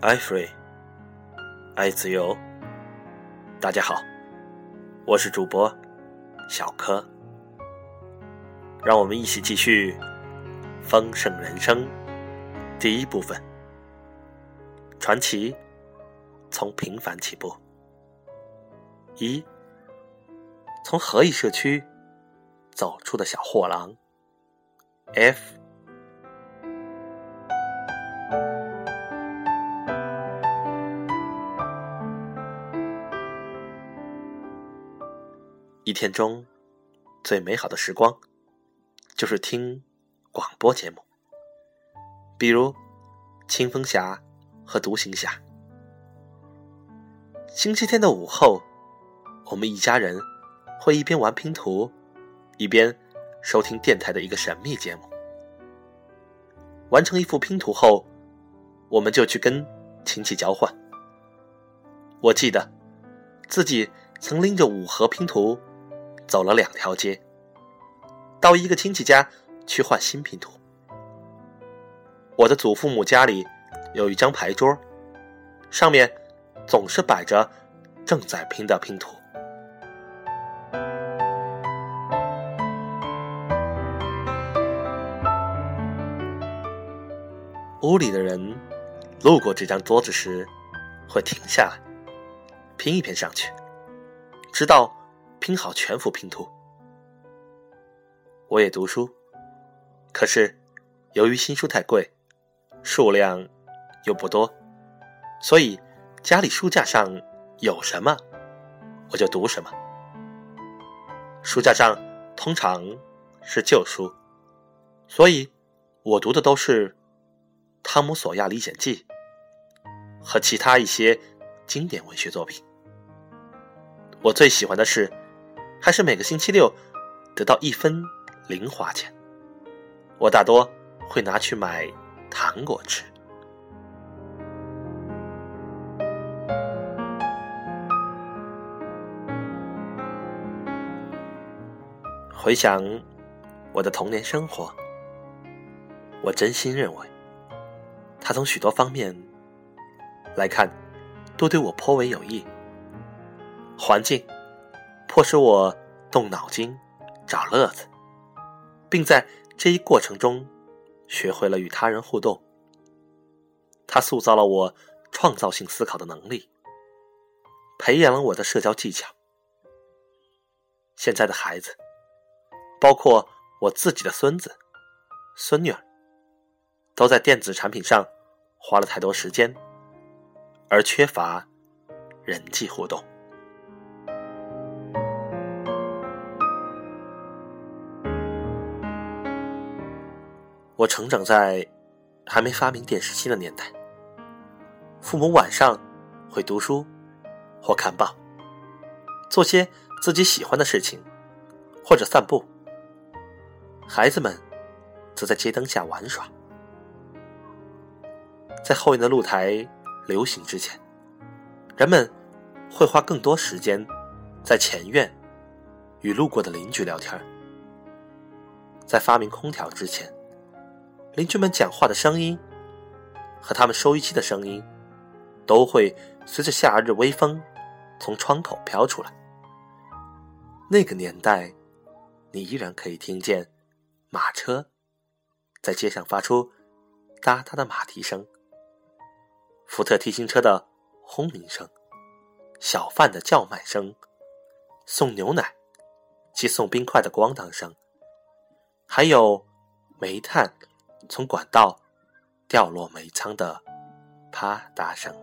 爱 free，爱自由。大家好，我是主播小柯，让我们一起继续丰盛人生第一部分。传奇从平凡起步。一，从何以社区走出的小货郎。F。一天中最美好的时光，就是听广播节目，比如《清风侠》和《独行侠》。星期天的午后，我们一家人会一边玩拼图，一边收听电台的一个神秘节目。完成一幅拼图后，我们就去跟亲戚交换。我记得自己曾拎着五盒拼图。走了两条街，到一个亲戚家去换新拼图。我的祖父母家里有一张牌桌，上面总是摆着正在拼的拼图。屋里的人路过这张桌子时，会停下来拼一拼上去，直到。拼好全幅拼图，我也读书，可是由于新书太贵，数量又不多，所以家里书架上有什么我就读什么。书架上通常是旧书，所以我读的都是《汤姆·索亚历险记》和其他一些经典文学作品。我最喜欢的是。还是每个星期六得到一分零花钱，我大多会拿去买糖果吃。回想我的童年生活，我真心认为，他从许多方面来看，都对我颇为有益。环境。迫使我动脑筋找乐子，并在这一过程中学会了与他人互动。他塑造了我创造性思考的能力，培养了我的社交技巧。现在的孩子，包括我自己的孙子、孙女儿，都在电子产品上花了太多时间，而缺乏人际互动。我成长在还没发明电视机的年代，父母晚上会读书或看报，做些自己喜欢的事情，或者散步。孩子们则在街灯下玩耍。在后院的露台流行之前，人们会花更多时间在前院与路过的邻居聊天。在发明空调之前。邻居们讲话的声音和他们收音机的声音，都会随着夏日微风从窗口飘出来。那个年代，你依然可以听见马车在街上发出哒哒的马蹄声，福特 T 型车的轰鸣声，小贩的叫卖声，送牛奶及送冰块的咣当声，还有煤炭。从管道掉落煤仓的啪嗒声。